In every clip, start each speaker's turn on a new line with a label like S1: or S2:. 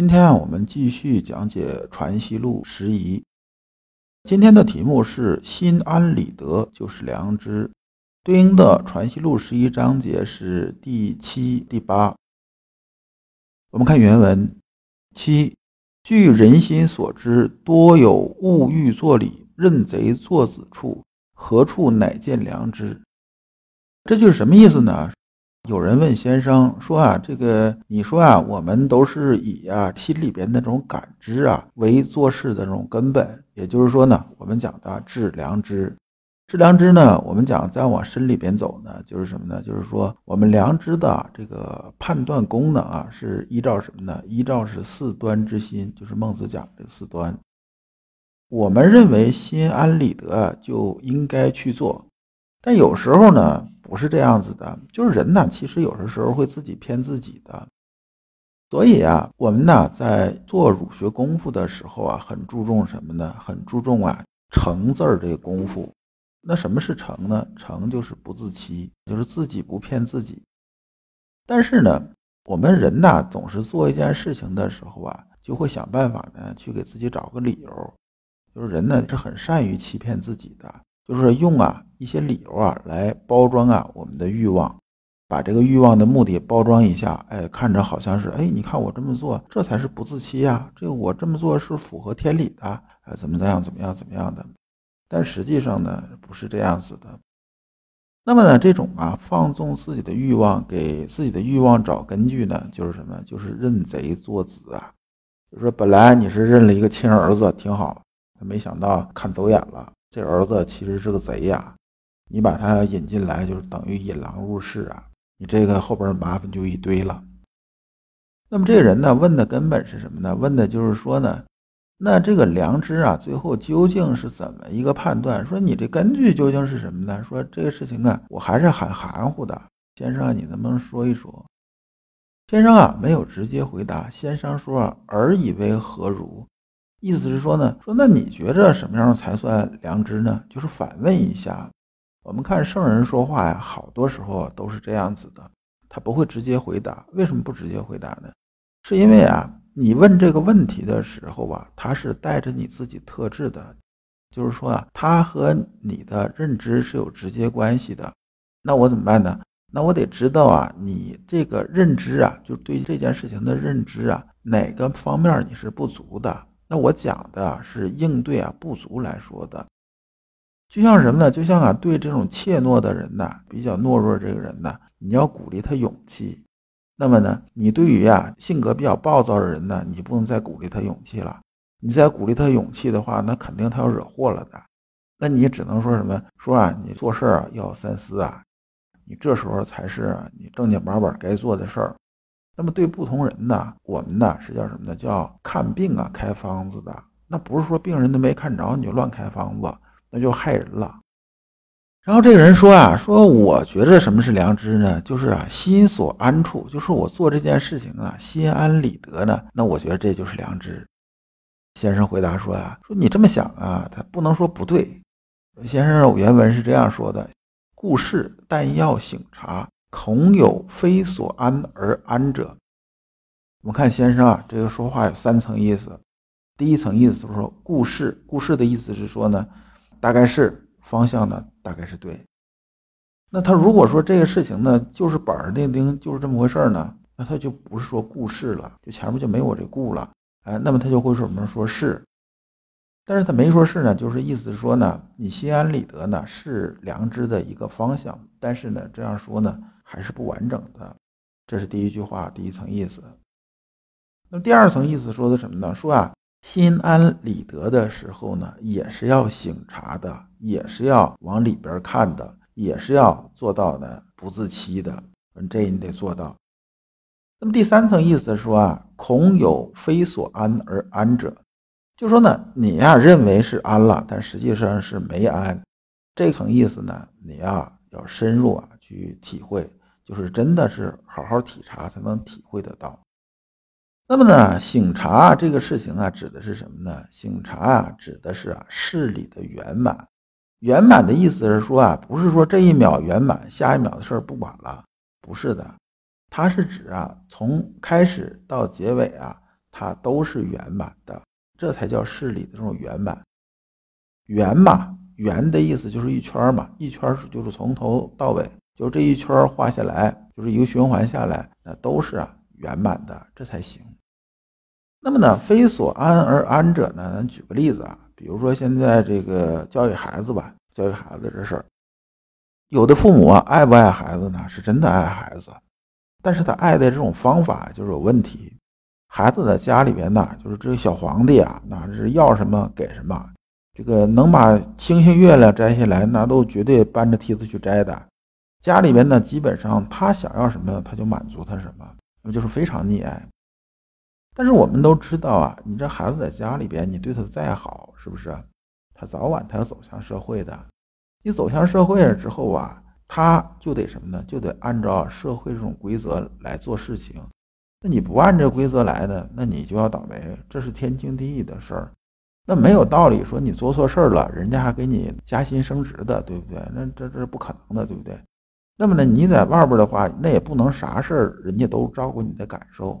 S1: 今天啊，我们继续讲解《传习录》十一。今天的题目是“心安理得就是良知”，对应的《传习录》十一章节是第七、第八。我们看原文：七，据人心所知，多有物欲作礼、认贼作子处，何处乃见良知？这句是什么意思呢？有人问先生说啊，这个你说啊，我们都是以啊心里边那种感知啊为做事的这种根本，也就是说呢，我们讲的致良知，致良知呢，我们讲再往深里边走呢，就是什么呢？就是说我们良知的这个判断功能啊，是依照什么呢？依照是四端之心，就是孟子讲的四端。我们认为心安理得就应该去做，但有时候呢。不是这样子的，就是人呢，其实有的时候会自己骗自己的。所以啊，我们呢在做儒学功夫的时候啊，很注重什么呢？很注重啊诚字儿这个功夫。那什么是诚呢？诚就是不自欺，就是自己不骗自己。但是呢，我们人呢总是做一件事情的时候啊，就会想办法呢去给自己找个理由。就是人呢是很善于欺骗自己的。就是用啊一些理由啊来包装啊我们的欲望，把这个欲望的目的包装一下，哎，看着好像是哎，你看我这么做，这才是不自欺呀，这个我这么做是符合天理的，哎，怎么怎样怎么样怎么样的，但实际上呢不是这样子的。那么呢这种啊放纵自己的欲望，给自己的欲望找根据呢，就是什么？就是认贼作子啊，就是说本来你是认了一个亲儿子挺好，没想到看走眼了。这儿子其实是个贼呀，你把他引进来，就是等于引狼入室啊！你这个后边麻烦就一堆了。那么这个人呢，问的根本是什么呢？问的就是说呢，那这个良知啊，最后究竟是怎么一个判断？说你这根据究竟是什么呢？说这个事情啊，我还是很含糊的。先生，你能不能说一说？先生啊，没有直接回答。先生说：“尔以为何如？”意思是说呢，说那你觉着什么样才算良知呢？就是反问一下。我们看圣人说话呀，好多时候都是这样子的，他不会直接回答。为什么不直接回答呢？是因为啊，你问这个问题的时候啊，他是带着你自己特质的，就是说啊，他和你的认知是有直接关系的。那我怎么办呢？那我得知道啊，你这个认知啊，就对这件事情的认知啊，哪个方面你是不足的？那我讲的是应对啊不足来说的，就像什么呢？就像啊对这种怯懦的人呐，比较懦弱这个人呢，你要鼓励他勇气。那么呢，你对于啊性格比较暴躁的人呢，你不能再鼓励他勇气了。你再鼓励他勇气的话，那肯定他要惹祸了的。那你只能说什么？说啊你做事啊要三思啊，你这时候才是你正经八百该做的事儿。那么对不同人呢，我们呢是叫什么呢？叫看病啊，开方子的。那不是说病人都没看着你就乱开方子，那就害人了。然后这个人说啊，说我觉着什么是良知呢？就是啊，心所安处，就是我做这件事情啊，心安理得呢。那我觉得这就是良知。先生回答说啊，说你这么想啊，他不能说不对。先生原文是这样说的：故事但要醒察。恐有非所安而安者。我们看先生啊，这个说话有三层意思。第一层意思就是说，故事，故事的意思是说呢，大概是方向呢，大概是对。那他如果说这个事情呢，就是板儿钉钉，就是这么回事儿呢，那他就不是说故事了，就前面就没我这故了。哎，那么他就会说什么？说是。但是他没说是呢，就是意思是说呢，你心安理得呢，是良知的一个方向。但是呢，这样说呢。还是不完整的，这是第一句话第一层意思。那么第二层意思说的什么呢？说啊，心安理得的时候呢，也是要醒察的，也是要往里边看的，也是要做到呢不自欺的。这你得做到。那么第三层意思说啊，恐有非所安而安者，就说呢，你呀认为是安了，但实际上是没安。这层意思呢，你呀要深入啊去体会，就是真的是好好体察才能体会得到。那么呢，醒察这个事情啊，指的是什么呢？醒察啊，指的是啊事理的圆满。圆满的意思是说啊，不是说这一秒圆满，下一秒的事儿不管了，不是的，它是指啊，从开始到结尾啊，它都是圆满的，这才叫事理的这种圆满。圆嘛，圆的意思就是一圈嘛，一圈是就是从头到尾，就这一圈画下来，就是一个循环下来，那都是啊圆满的，这才行。那么呢，非所安而安者呢？咱举个例子啊，比如说现在这个教育孩子吧，教育孩子这事儿，有的父母啊，爱不爱孩子呢？是真的爱孩子，但是他爱的这种方法就是有问题。孩子在家里边呢，就是这个小皇帝啊，那是要什么给什么，这个能把星星月亮摘下来，那都绝对搬着梯子去摘的。家里边呢，基本上他想要什么，他就满足他什么，那就是非常溺爱。但是我们都知道啊，你这孩子在家里边，你对他再好，是不是？他早晚他要走向社会的。你走向社会了之后啊，他就得什么呢？就得按照社会这种规则来做事情。那你不按这规则来的，那你就要倒霉，这是天经地义的事儿。那没有道理说你做错事儿了，人家还给你加薪升职的，对不对？那这这是不可能的，对不对？那么呢，你在外边的话，那也不能啥事儿人家都照顾你的感受。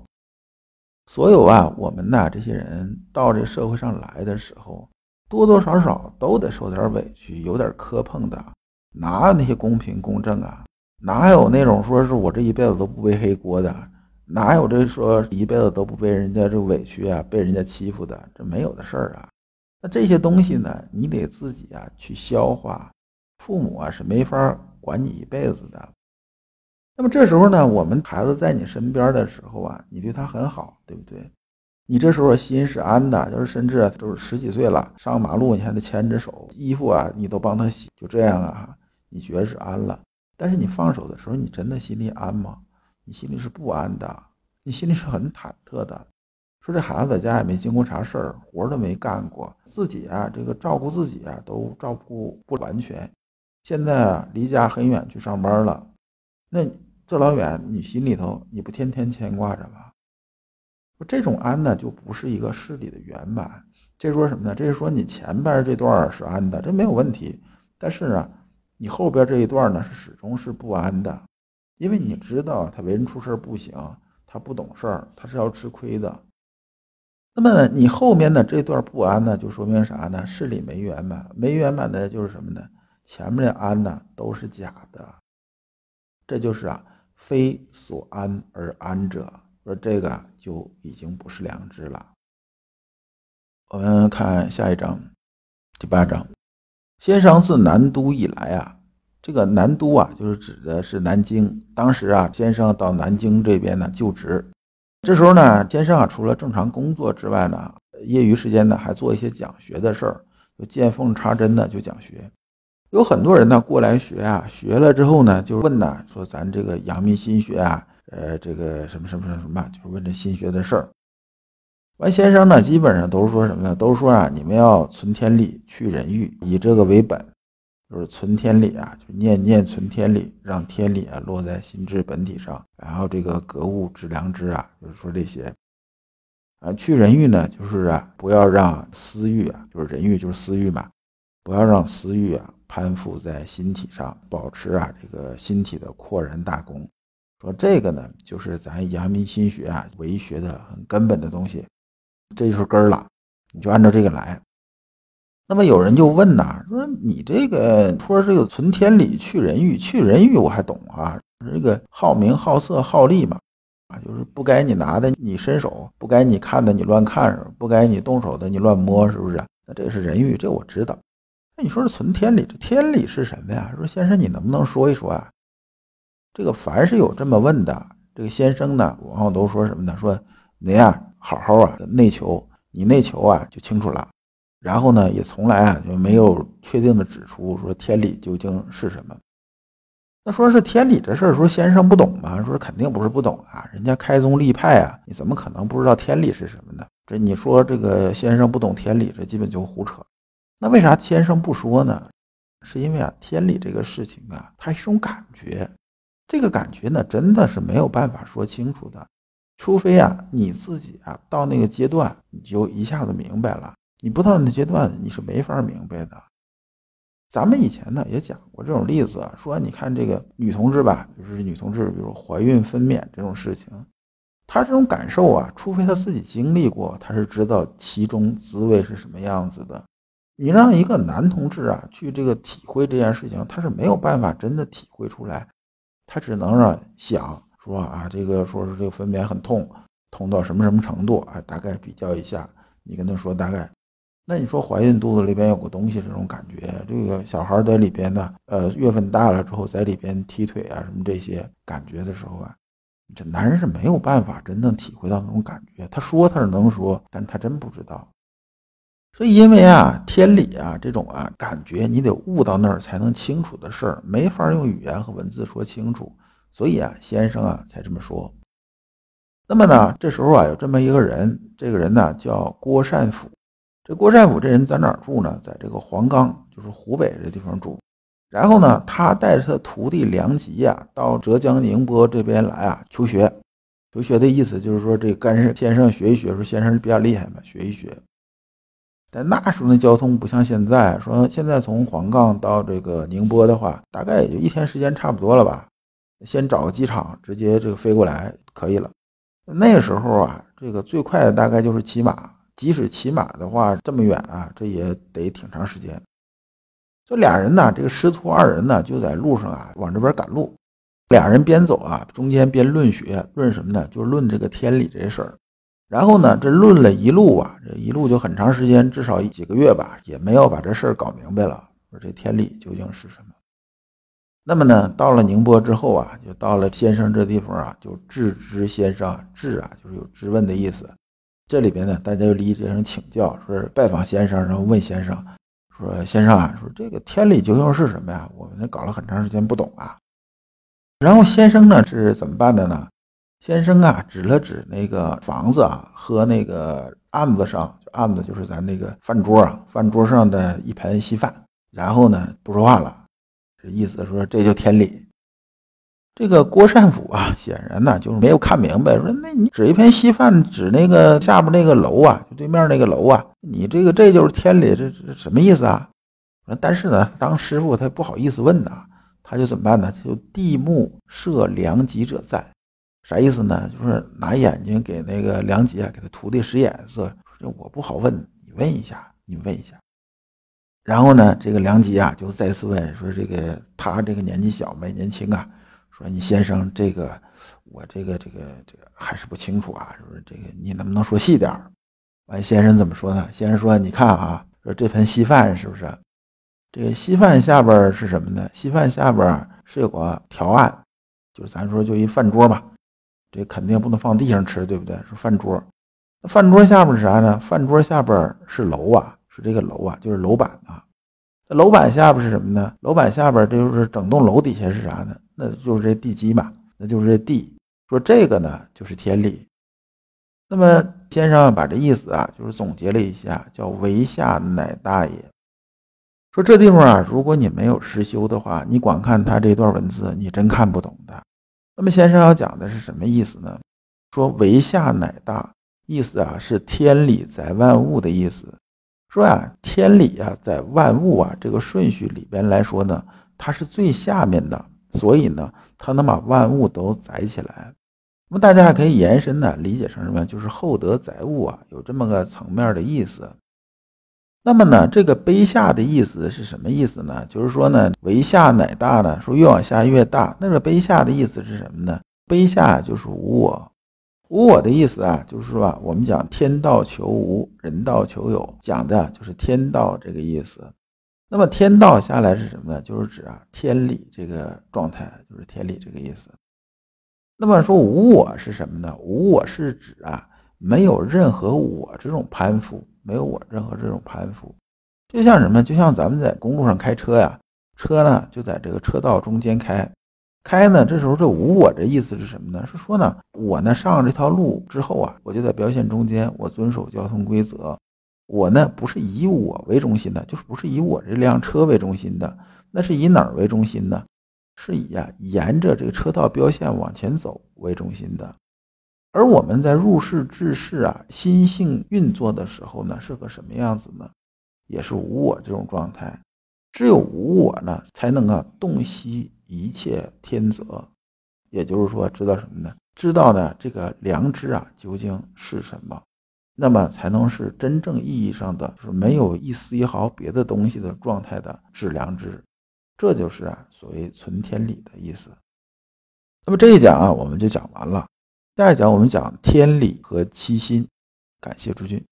S1: 所有啊，我们呐，这些人到这社会上来的时候，多多少少都得受点委屈，有点磕碰的，哪有那些公平公正啊？哪有那种说是我这一辈子都不背黑锅的？哪有这说一辈子都不被人家这委屈啊，被人家欺负的？这没有的事儿啊！那这些东西呢，你得自己啊去消化，父母啊是没法管你一辈子的。那么这时候呢，我们孩子在你身边的时候啊，你对他很好，对不对？你这时候心是安的，就是甚至都是十几岁了，上马路你还得牵着手，衣服啊你都帮他洗，就这样啊，你觉得是安了。但是你放手的时候，你真的心里安吗？你心里是不安的，你心里是很忐忑的。说这孩子在家也没经过啥事儿，活都没干过，自己啊这个照顾自己啊都照顾不完全，现在啊离家很远去上班了，那。这老远，你心里头你不天天牵挂着吗？这种安呢，就不是一个事理的圆满。这说什么呢？这是说你前边这段是安的，这没有问题。但是呢，你后边这一段呢是始终是不安的，因为你知道他为人处事不行，他不懂事儿，他是要吃亏的。那么你后面的这段不安呢，就说明啥呢？事理没圆满，没圆满的就是什么呢？前面的安呢都是假的，这就是啊。非所安而安者，说这个就已经不是良知了。我们看下一章，第八章。先生自南都以来啊，这个南都啊，就是指的是南京。当时啊，先生到南京这边呢就职。这时候呢，先生啊，除了正常工作之外呢，业余时间呢还做一些讲学的事儿，就见缝插针的就讲学。有很多人呢过来学啊，学了之后呢，就问呢，说咱这个阳明心学啊，呃，这个什么什么什么什么，就是问这心学的事儿。完，先生呢，基本上都是说什么呢？都说啊，你们要存天理，去人欲，以这个为本，就是存天理啊，就念念存天理，让天理啊落在心智本体上，然后这个格物致良知啊，就是说这些。啊，去人欲呢，就是啊，不要让私欲啊，就是人欲就是私欲嘛，不要让私欲啊。攀附在心体上，保持啊这个心体的扩然大功。说这个呢，就是咱阳明心学啊为学的很根本的东西，这就是根儿了。你就按照这个来。那么有人就问呐，说你这个说这个存天理，去人欲，去人欲我还懂啊，这个好名好色好利嘛，啊就是不该你拿的你伸手，不该你看的你乱看，不该你动手的你乱摸，是不是？那这是人欲，这我知道。你说是存天理，这天理是什么呀？说先生，你能不能说一说啊？这个凡是有这么问的，这个先生呢，往往都说什么呢？说您呀，好好啊内求，你内求啊就清楚了。然后呢，也从来啊就没有确定的指出说天理究竟是什么。那说是天理这事儿，说先生不懂吗？说肯定不是不懂啊，人家开宗立派啊，你怎么可能不知道天理是什么呢？这你说这个先生不懂天理，这基本就胡扯。那为啥先生不说呢？是因为啊，天理这个事情啊，它是一种感觉，这个感觉呢，真的是没有办法说清楚的，除非啊，你自己啊到那个阶段，你就一下子明白了。你不到那阶段，你是没法明白的。咱们以前呢也讲过这种例子，说你看这个女同志吧，就是女同志，比如怀孕分娩这种事情，她这种感受啊，除非她自己经历过，她是知道其中滋味是什么样子的。你让一个男同志啊去这个体会这件事情，他是没有办法真的体会出来，他只能让想说啊，这个说是这个分娩很痛，痛到什么什么程度啊，大概比较一下，你跟他说大概。那你说怀孕肚子里边有个东西，这种感觉，这个小孩在里边呢，呃，月份大了之后在里边踢腿啊什么这些感觉的时候啊，这男人是没有办法真正体会到那种感觉。他说他是能说，但他真不知道。所以因为啊，天理啊这种啊感觉，你得悟到那儿才能清楚的事儿，没法用语言和文字说清楚。所以啊，先生啊才这么说。那么呢，这时候啊有这么一个人，这个人呢叫郭善甫。这郭善甫这人在哪儿住呢？在这个黄冈，就是湖北这地方住。然后呢，他带着他徒弟梁吉呀，到浙江宁波这边来啊求学。求学的意思就是说，这跟先生学一学，说先生比较厉害嘛，学一学。但那时候的交通不像现在，说现在从黄冈到这个宁波的话，大概也就一天时间差不多了吧。先找个机场，直接这个飞过来可以了。那时候啊，这个最快的大概就是骑马。即使骑马的话，这么远啊，这也得挺长时间。这俩人呢，这个师徒二人呢，就在路上啊，往这边赶路。俩人边走啊，中间边论学，论什么呢？就论这个天理这事儿。然后呢，这论了一路啊，这一路就很长时间，至少几个月吧，也没有把这事儿搞明白了。说这天理究竟是什么？那么呢，到了宁波之后啊，就到了先生这地方啊，就质之先生，质啊，就是有质问的意思。这里边呢，大家就理解成请教，说是拜访先生，然后问先生，说先生啊，说这个天理究竟是什么呀？我们搞了很长时间不懂啊。然后先生呢是怎么办的呢？先生啊指了指那个房子啊和那个案子上，案子就是咱那个饭桌啊，饭桌上的一盆稀饭，然后呢不说话了，这意思说这就天理。这个郭善甫啊，显然呢就是没有看明白，说那你指一盆稀饭，指那个下边那个楼啊，就对面那个楼啊，你这个这就是天理，这这什么意思啊？但是呢，当师傅他不好意思问呐，他就怎么办呢？就地目设良吉者在，啥意思呢？就是拿眼睛给那个梁吉啊，给他徒弟使眼色，说我不好问，你问一下，你问一下。然后呢，这个梁吉啊就再次问说，这个他这个年纪小没年轻啊。说你先生这个，我这个这个这个还是不清楚啊，说这个你能不能说细点儿？完，先生怎么说呢？先生说，你看啊，说这盆稀饭是不是？这个稀饭下边是什么呢？稀饭下边是有个条案，就是咱说就一饭桌吧，这肯定不能放地上吃，对不对？是饭桌，饭桌下边是啥呢？饭桌下边是楼啊，是这个楼啊，就是楼板啊。那楼板下边是什么呢？楼板下边这就是整栋楼底下是啥呢？那就是这地基嘛，那就是这地。说这个呢，就是天理。那么先生把这意思啊，就是总结了一下，叫为下乃大也。说这地方啊，如果你没有实修的话，你光看他这段文字，你真看不懂的。那么先生要讲的是什么意思呢？说为下乃大，意思啊是天理在万物的意思。说呀，天理啊，在万物啊这个顺序里边来说呢，它是最下面的，所以呢，它能把万物都载起来。那么大家还可以延伸呢，理解成什么？就是厚德载物啊，有这么个层面的意思。那么呢，这个卑下的意思是什么意思呢？就是说呢，为下乃大呢，说越往下越大。那个卑下的意思是什么呢？卑下就是无我。无我的意思啊，就是说啊，我们讲天道求无，人道求有，讲的就是天道这个意思。那么天道下来是什么呢？就是指啊天理这个状态，就是天理这个意思。那么说无我是什么呢？无我是指啊没有任何我这种攀附，没有我任何这种攀附。就像什么？就像咱们在公路上开车呀，车呢就在这个车道中间开，开呢，这时候这无我这意思是什么呢？是说呢，我呢上了这条路之后啊，我就在标线中间，我遵守交通规则。我呢不是以我为中心的，就是不是以我这辆车为中心的，那是以哪儿为中心呢？是以啊沿着这个车道标线往前走为中心的。而我们在入世治世啊，心性运作的时候呢，是个什么样子呢？也是无我这种状态。只有无我呢，才能啊洞悉一切天则。也就是说，知道什么呢？知道呢这个良知啊究竟是什么？那么才能是真正意义上的，就是没有一丝一毫别的东西的状态的致良知。这就是啊所谓存天理的意思。那么这一讲啊我们就讲完了。下一讲我们讲天理和七心。感谢诸君。